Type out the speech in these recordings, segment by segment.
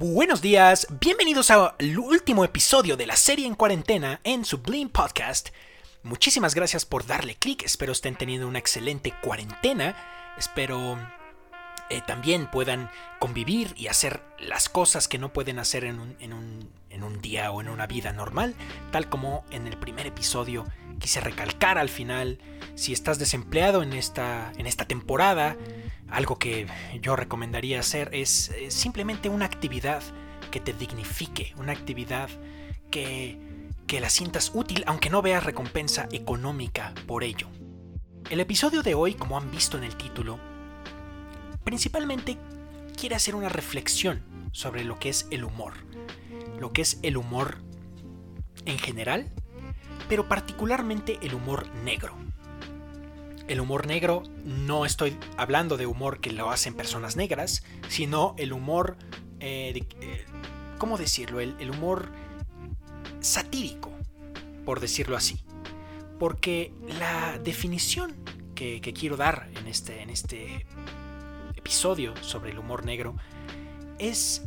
Buenos días, bienvenidos al último episodio de la serie en cuarentena en Sublime Podcast. Muchísimas gracias por darle clic, espero estén teniendo una excelente cuarentena, espero eh, también puedan convivir y hacer las cosas que no pueden hacer en un, en, un, en un día o en una vida normal, tal como en el primer episodio quise recalcar al final, si estás desempleado en esta, en esta temporada, algo que yo recomendaría hacer es eh, simplemente una actividad que te dignifique, una actividad que, que la sientas útil aunque no veas recompensa económica por ello. El episodio de hoy, como han visto en el título, principalmente quiere hacer una reflexión sobre lo que es el humor, lo que es el humor en general, pero particularmente el humor negro. El humor negro no estoy hablando de humor que lo hacen personas negras, sino el humor, eh, eh, ¿cómo decirlo? El, humor satírico, por decirlo así. Porque la definición que, quiero dar en este, en este episodio sobre el humor negro es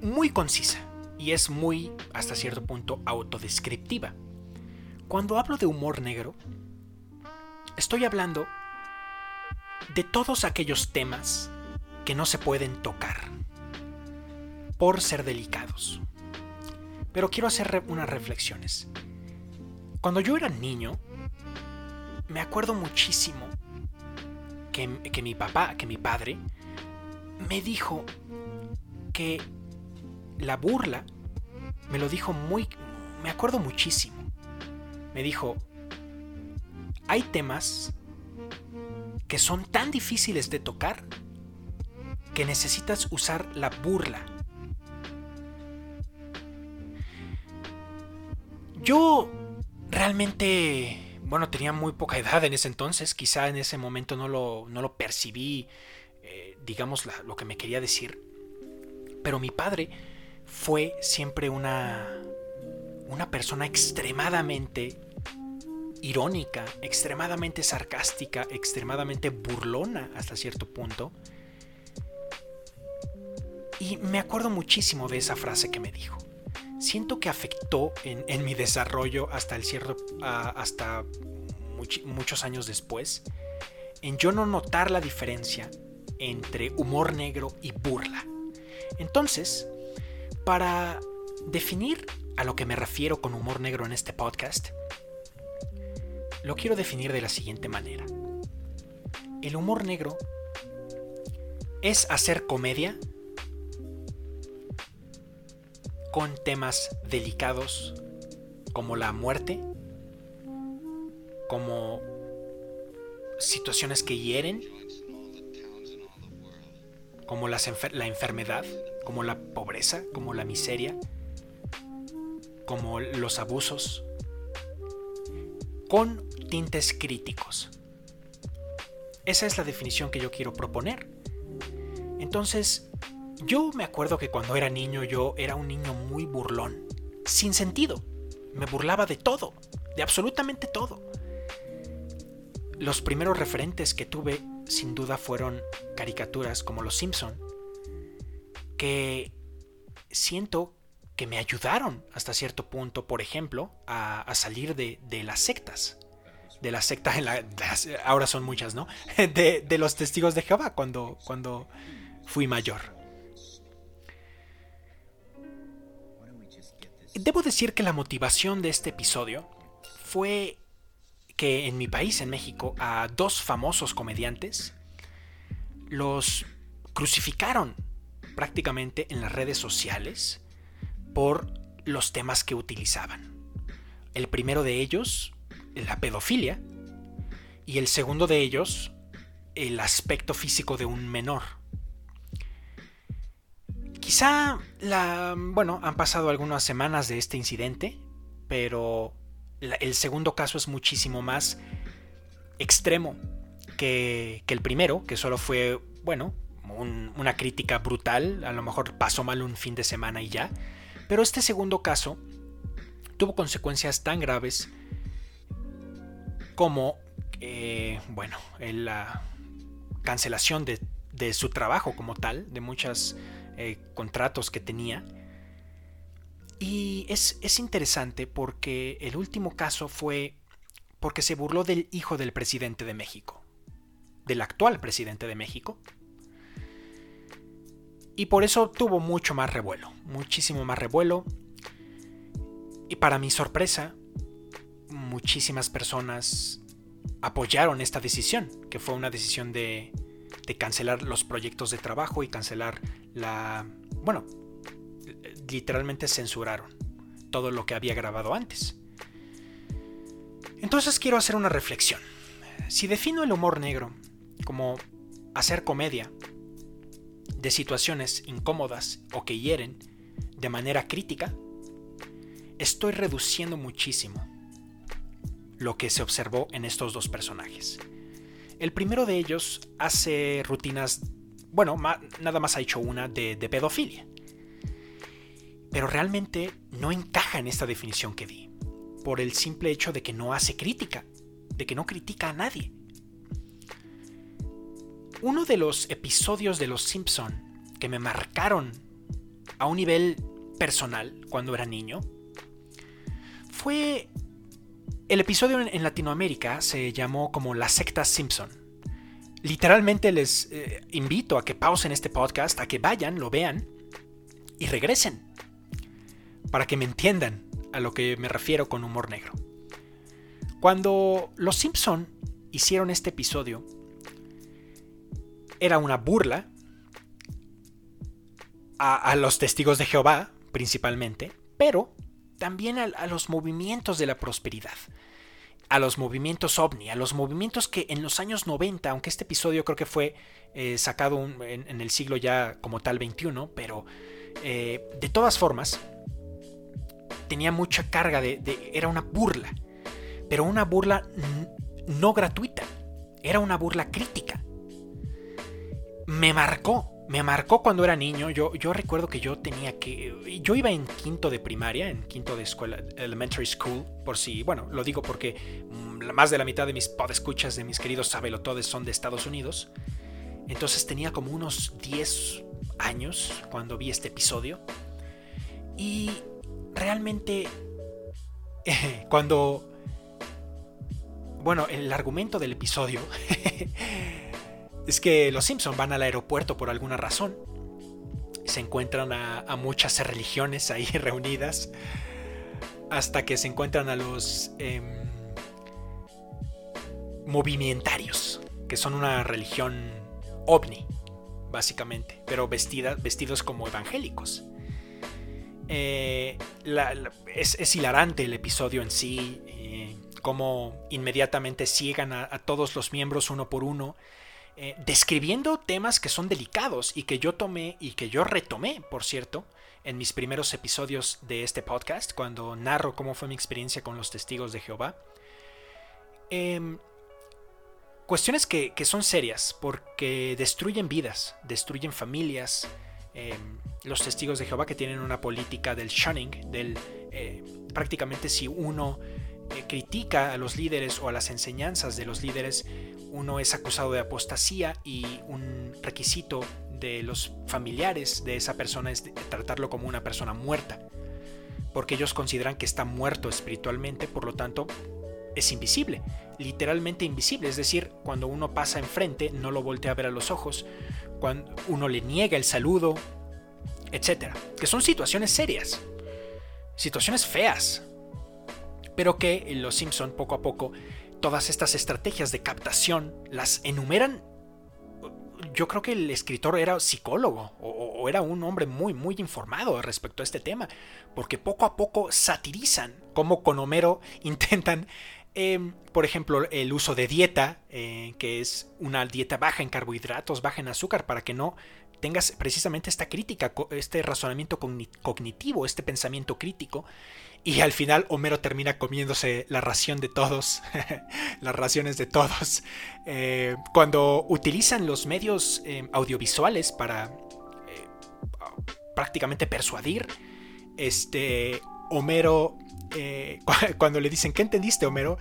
muy concisa y es muy, hasta cierto punto, autodescriptiva. Cuando hablo de humor negro, Estoy hablando de todos aquellos temas que no se pueden tocar por ser delicados. Pero quiero hacer unas reflexiones. Cuando yo era niño, me acuerdo muchísimo que, que, mi papá, que mi padre, me dijo que la burla, me lo dijo muy, me acuerdo muchísimo. Me dijo, hay temas que son tan difíciles de tocar que necesitas usar la burla. Yo realmente, bueno, tenía muy poca edad en ese entonces, quizá en ese momento no lo, no lo percibí, eh, digamos, lo que me quería decir, pero mi padre fue siempre una, una persona extremadamente irónica, extremadamente sarcástica, extremadamente burlona hasta cierto punto. Y me acuerdo muchísimo de esa frase que me dijo. Siento que afectó en, mi desarrollo hasta el cierto, hasta muchos años después, en yo no notar la diferencia entre humor negro y burla. Entonces, para definir a lo que me refiero con humor negro en este podcast, lo quiero definir de la siguiente manera. El humor negro es hacer comedia con temas delicados como la muerte, como situaciones que hieren, como la enfermedad, como la pobreza, como la miseria, como los abusos, con tintes críticos. Esa es la definición que yo quiero proponer. Entonces, yo me acuerdo que cuando era niño yo era un niño muy burlón, sin sentido. Me burlaba de todo, de absolutamente todo. Los primeros referentes que tuve sin duda fueron caricaturas como Los Simpson, que siento que me ayudaron hasta cierto punto, por ejemplo, a, salir de, las sectas. De las sectas, en la, ahora son muchas, ¿no? De, los testigos de Jehová cuando, cuando fui mayor. Debo decir que la motivación de este episodio fue que en mi país, en México, a dos famosos comediantes los crucificaron prácticamente en las redes sociales por los temas que utilizaban. El primero de ellos, la pedofilia, y el segundo de ellos, el aspecto físico de un menor. Quizá la... bueno, han pasado algunas semanas de este incidente, pero el segundo caso es muchísimo más extremo que, el primero, que solo fue, bueno, una crítica brutal, a lo mejor pasó mal un fin de semana y ya. Pero este segundo caso tuvo consecuencias tan graves como, eh, bueno, la cancelación de, su trabajo como tal, de muchas eh, contratos que tenía. Y es, es interesante porque el último caso fue porque se burló del hijo del presidente de México, del actual presidente de México. Y por eso tuvo mucho más revuelo, muchísimo más revuelo. Y para mi sorpresa, muchísimas personas apoyaron esta decisión, que fue una decisión de, cancelar los proyectos de trabajo y cancelar la... Bueno, literalmente censuraron todo lo que había grabado antes. Entonces quiero hacer una reflexión. Si defino el humor negro como hacer comedia de situaciones incómodas o que hieren de manera crítica, estoy reduciendo muchísimo lo que se observó en estos dos personajes. El primero de ellos hace rutinas, bueno, nada más ha hecho una de, de pedofilia. Pero realmente no encaja en esta definición que di, por el simple hecho de que no hace crítica, de que no critica a nadie. Uno de los episodios de Los Simpson que me marcaron a un nivel personal cuando era niño fue el episodio en Latinoamérica se llamó como La secta Simpson. Literalmente les eh, invito a que pausen este podcast, a que vayan, lo vean y regresen para que me entiendan a lo que me refiero con humor negro. Cuando los Simpson hicieron este episodio, era una burla a, los testigos de Jehová, principalmente, pero también a, los movimientos de la prosperidad, a los movimientos ovni, a los movimientos que en los años 90, aunque este episodio creo que fue eh, sacado en, el siglo ya como tal 21, pero eh, de todas formas, tenía mucha carga de, de, era una burla, pero una burla no gratuita, era una burla crítica. Me marcó, me marcó cuando era niño. Yo, yo recuerdo que yo tenía que. Yo iba en quinto de primaria, en quinto de escuela, elementary school, por si. Bueno, lo digo porque mm, más de la mitad de mis podescuchas de mis queridos sabelotodes son de Estados Unidos. Entonces tenía como unos 10 años cuando vi este episodio. Y realmente. cuando. Bueno, el argumento del episodio es que los Simpson van al aeropuerto por alguna razón. Se encuentran a, muchas religiones ahí reunidas. Hasta que se encuentran a los em, movimentarios, que son una religión ovni, básicamente, pero vestidos como evangélicos. Eh, es, hilarante el episodio en sí, eh, cómo inmediatamente ciegan a, todos los miembros uno por uno eh, describiendo temas que son delicados y que yo tomé y que yo retomé, por cierto, en mis primeros episodios de este podcast, cuando narro cómo fue mi experiencia con los testigos de Jehová. Em, cuestiones que, son serias, porque destruyen vidas, destruyen familias. Em, los testigos de Jehová que tienen una política del shunning, del eh, prácticamente si uno critica a los líderes o a las enseñanzas de los líderes, uno es acusado de apostasía y un requisito de los familiares de esa persona es tratarlo como una persona muerta, porque ellos consideran que está muerto espiritualmente, por lo tanto es invisible, literalmente invisible, es decir, cuando uno pasa enfrente no lo voltea a ver a los ojos, cuando uno le niega el saludo, etcétera, que son situaciones serias, situaciones feas, pero que los Simpson poco a poco todas estas estrategias de captación las enumeran. Yo creo que el escritor era psicólogo o, era un hombre muy, muy informado respecto a este tema, porque poco a poco satirizan cómo con Homero intentan, em, por ejemplo, el uso de dieta, eh, que es una dieta baja en carbohidratos, baja en azúcar, para que no tengas precisamente esta crítica, este razonamiento cognitivo, este pensamiento crítico. Y al final Homero termina comiéndose la ración de todos, las raciones de todos. Eh, cuando utilizan los medios eh, audiovisuales para eh, prácticamente persuadir, este, Homero eh, cuando le dicen, ¿qué entendiste, Homero?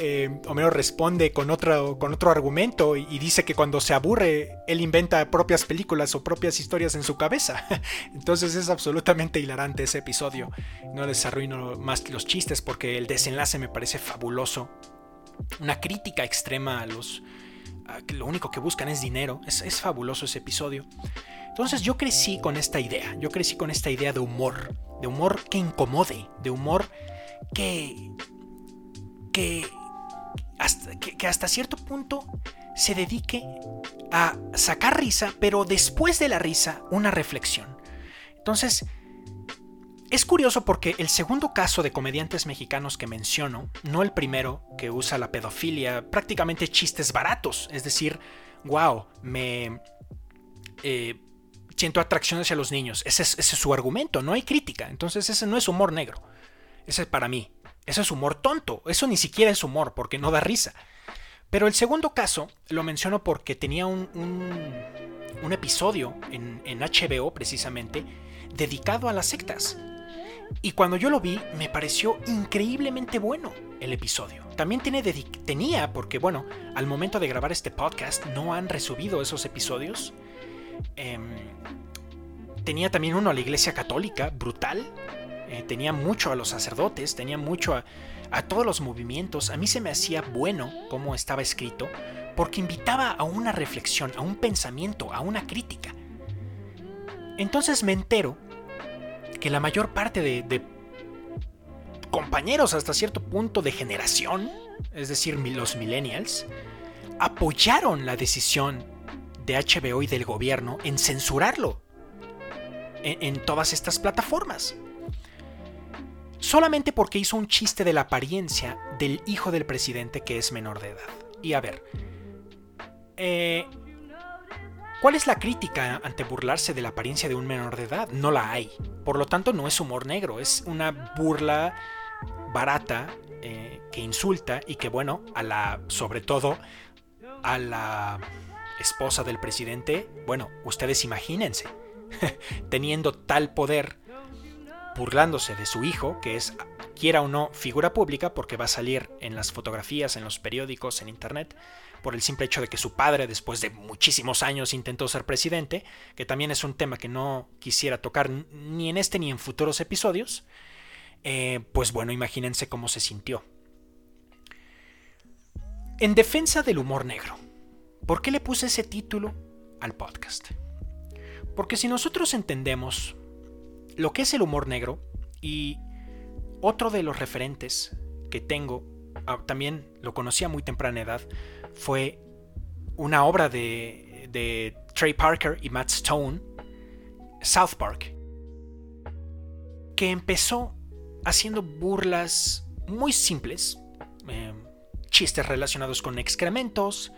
Eh, Homero responde con otro, con otro argumento y, dice que cuando se aburre, él inventa propias películas o propias historias en su cabeza. Entonces es absolutamente hilarante ese episodio. No les arruino más los chistes porque el desenlace me parece fabuloso. Una crítica extrema a los... que lo único que buscan es dinero. Es, es fabuloso ese episodio. Entonces yo crecí con esta idea. Yo crecí con esta idea de humor de humor que incomode, de humor que, que, hasta, que, hasta cierto punto se dedique a sacar risa, pero después de la risa una reflexión. Entonces, es curioso porque el segundo caso de comediantes mexicanos que menciono, no el primero que usa la pedofilia, prácticamente chistes baratos, es decir, wow, me... Eh, siento atracción hacia los niños. Ese es, su argumento, no hay crítica. Entonces ese no es humor negro. Ese es para mí. Ese es humor tonto. Eso ni siquiera es humor porque no da risa. Pero el segundo caso lo menciono porque tenía un, un, episodio en, en, HBO precisamente dedicado a las sectas. Y cuando yo lo vi me pareció increíblemente bueno el episodio. También tiene tenía, porque bueno, al momento de grabar este podcast no han resubido esos episodios. Em, tenía también uno a la iglesia católica, brutal. Eh, tenía mucho a los sacerdotes, tenía mucho a, a todos los movimientos. A mí se me hacía bueno cómo estaba escrito, porque invitaba a una reflexión, a un pensamiento, a una crítica. Entonces me entero que la mayor parte de, compañeros hasta cierto punto de generación, es decir, los millennials, apoyaron la decisión de HBO y del gobierno en censurarlo en, todas estas plataformas. Solamente porque hizo un chiste de la apariencia del hijo del presidente que es menor de edad. Y a ver, eh, ¿cuál es la crítica ante burlarse de la apariencia de un menor de edad? No la hay. Por lo tanto, no es humor negro, es una burla barata eh, que insulta y que, bueno, a la, sobre todo, a la esposa del presidente, bueno, ustedes imagínense, teniendo tal poder, burlándose de su hijo, que es, quiera o no, figura pública, porque va a salir en las fotografías, en los periódicos, en internet, por el simple hecho de que su padre, después de muchísimos años, intentó ser presidente, que también es un tema que no quisiera tocar ni en este ni en futuros episodios, eh, pues bueno, imagínense cómo se sintió. En defensa del humor negro, ¿por qué le puse ese título al podcast? Porque si nosotros entendemos lo que es el humor negro y otro de los referentes que tengo, ah, también lo conocí a muy temprana edad, fue una obra de, Trey Parker y Matt Stone, South Park, que empezó haciendo burlas muy simples, eh, chistes relacionados con excrementos,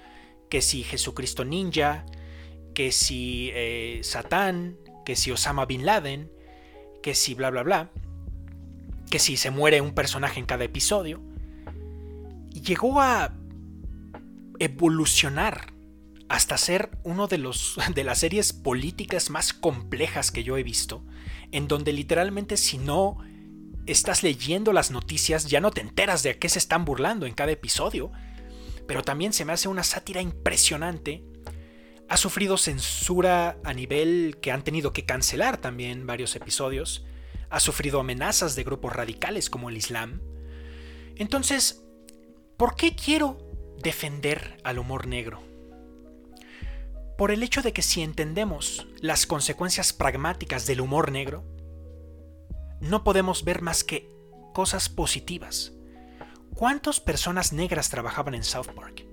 que si Jesucristo ninja, que si eh, Satán, que si Osama Bin Laden, que si bla bla bla, que si se muere un personaje en cada episodio. Llegó a evolucionar hasta ser uno de los de las series políticas más complejas que yo he visto, en donde literalmente si no estás leyendo las noticias ya no te enteras de a qué se están burlando en cada episodio, pero también se me hace una sátira impresionante ha sufrido censura a nivel que han tenido que cancelar también varios episodios. Ha sufrido amenazas de grupos radicales como el Islam. Entonces, ¿por qué quiero defender al humor negro? Por el hecho de que si entendemos las consecuencias pragmáticas del humor negro, no podemos ver más que cosas positivas. ¿Cuántas personas negras trabajaban en South Park?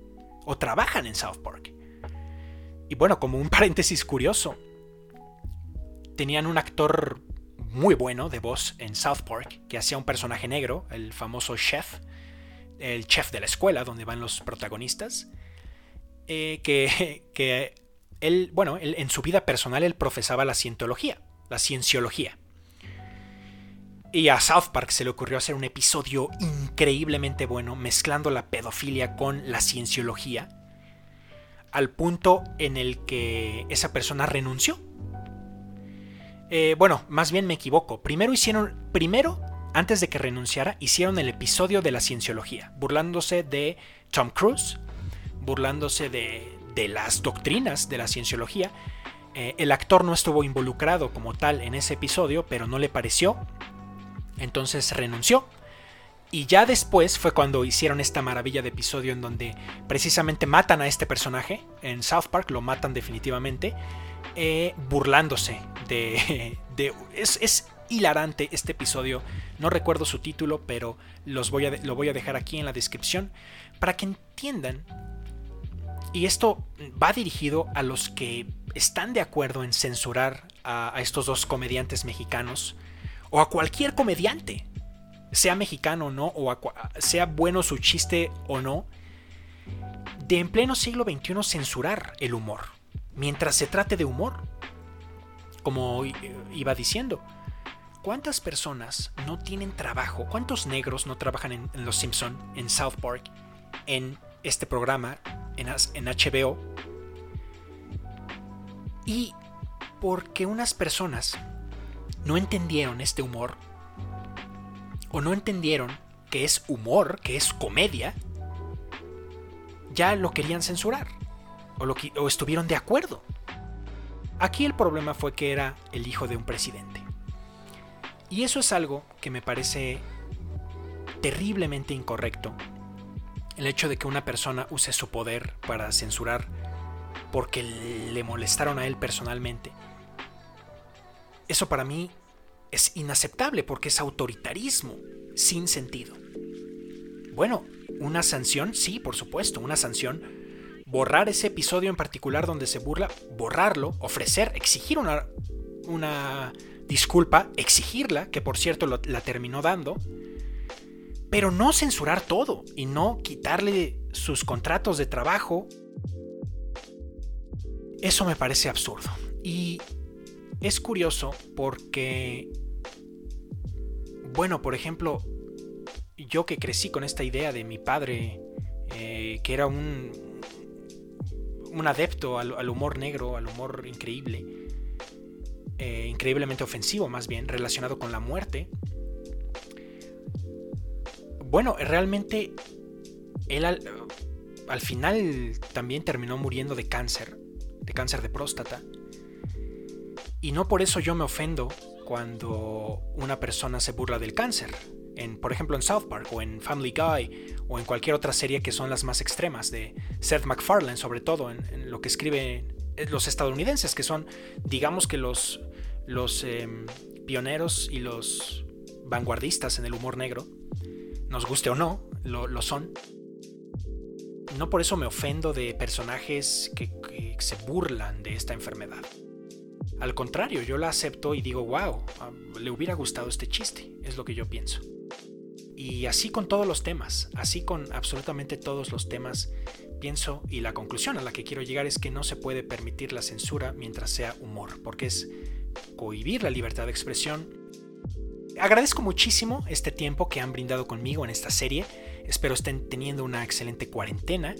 ¿O trabajan en South Park? Y bueno, como un paréntesis curioso, tenían un actor muy bueno de voz en South Park que hacía un personaje negro, el famoso chef, el chef de la escuela donde van los protagonistas, eh, que, que él, bueno, en su vida personal él profesaba la cientología, la cienciología. Y a South Park se le ocurrió hacer un episodio increíblemente bueno mezclando la pedofilia con la cienciología al punto en el que esa persona renunció. Eh, bueno, más bien me equivoco. Primero hicieron, primero antes de que renunciara, hicieron el episodio de la cienciología, burlándose de Tom Cruise, burlándose de, las doctrinas de la cienciología. Eh, el actor no estuvo involucrado como tal en ese episodio, pero no le pareció. Entonces renunció. Y ya después fue cuando hicieron esta maravilla de episodio en donde precisamente matan a este personaje. En South Park lo matan definitivamente. Eh, burlándose de... de es, es, hilarante este episodio. No recuerdo su título, pero los voy a, lo voy a dejar aquí en la descripción para que entiendan. Y esto va dirigido a los que están de acuerdo en censurar a, a estos dos comediantes mexicanos o a cualquier comediante sea mexicano o no, o sea bueno su chiste o no, de en pleno siglo XXI censurar el humor. Mientras se trate de humor, como iba diciendo, ¿cuántas personas no tienen trabajo? ¿Cuántos negros no trabajan en, Los Simpson, en South Park, en este programa, en, en HBO? Y porque unas personas no entendieron este humor, o no entendieron que es humor, que es comedia, ya lo querían censurar. O, lo, estuvieron de acuerdo. Aquí el problema fue que era el hijo de un presidente. Y eso es algo que me parece terriblemente incorrecto. El hecho de que una persona use su poder para censurar porque le molestaron a él personalmente. Eso para mí es inaceptable porque es autoritarismo sin sentido. Bueno, una sanción, sí, por supuesto, una sanción. Borrar ese episodio en particular donde se burla, borrarlo, ofrecer, exigir una, una disculpa, exigirla, que por cierto la terminó dando, pero no censurar todo y no quitarle sus contratos de trabajo. Eso me parece absurdo. Y es curioso porque, bueno, por ejemplo, yo que crecí con esta idea de mi padre, eh, que era un, un adepto al, humor negro, al humor increíble, eh, increíblemente ofensivo más bien, relacionado con la muerte. Bueno, realmente él al, al final también terminó muriendo de cáncer, de cáncer de próstata. Y no por eso yo me ofendo cuando una persona se burla del cáncer. En, por ejemplo, en South Park o en Family Guy o en cualquier otra serie que son las más extremas de Seth MacFarlane, sobre todo en, lo que escriben eh, los estadounidenses, que son, digamos que los, em, pioneros y los vanguardistas en el humor negro, nos guste o no, lo, son. No por eso me ofendo de personajes que, se burlan de esta enfermedad. Al contrario, yo la acepto y digo, wow, le hubiera gustado este chiste, es lo que yo pienso. Y así con todos los temas, así con absolutamente todos los temas, pienso y la conclusión a la que quiero llegar es que no se puede permitir la censura mientras sea humor, porque es cohibir la libertad de expresión. Agradezco muchísimo este tiempo que han brindado conmigo en esta serie, espero estén teniendo una excelente cuarentena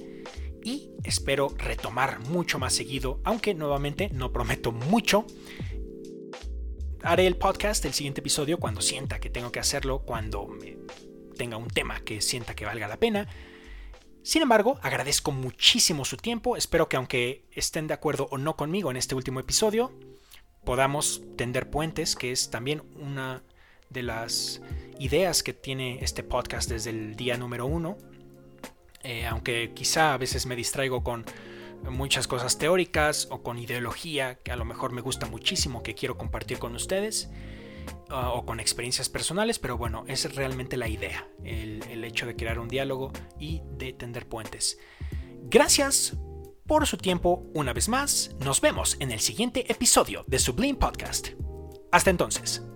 y espero retomar mucho más seguido, aunque nuevamente no prometo mucho. Haré el podcast, el siguiente episodio, cuando sienta que tengo que hacerlo, cuando me tenga un tema que sienta que valga la pena. Sin embargo, agradezco muchísimo su tiempo, espero que aunque estén de acuerdo o no conmigo en este último episodio, podamos tender puentes, que es también una de las ideas que tiene este podcast desde el día número uno. Eh, aunque quizá a veces me distraigo con muchas cosas teóricas o con ideología que a lo mejor me gusta muchísimo que quiero compartir con ustedes ah, o con experiencias personales, pero bueno, es realmente la idea, el hecho de crear un diálogo y de tender puentes. Gracias por su tiempo una vez más, nos vemos en el siguiente episodio de Sublime Podcast. Hasta entonces.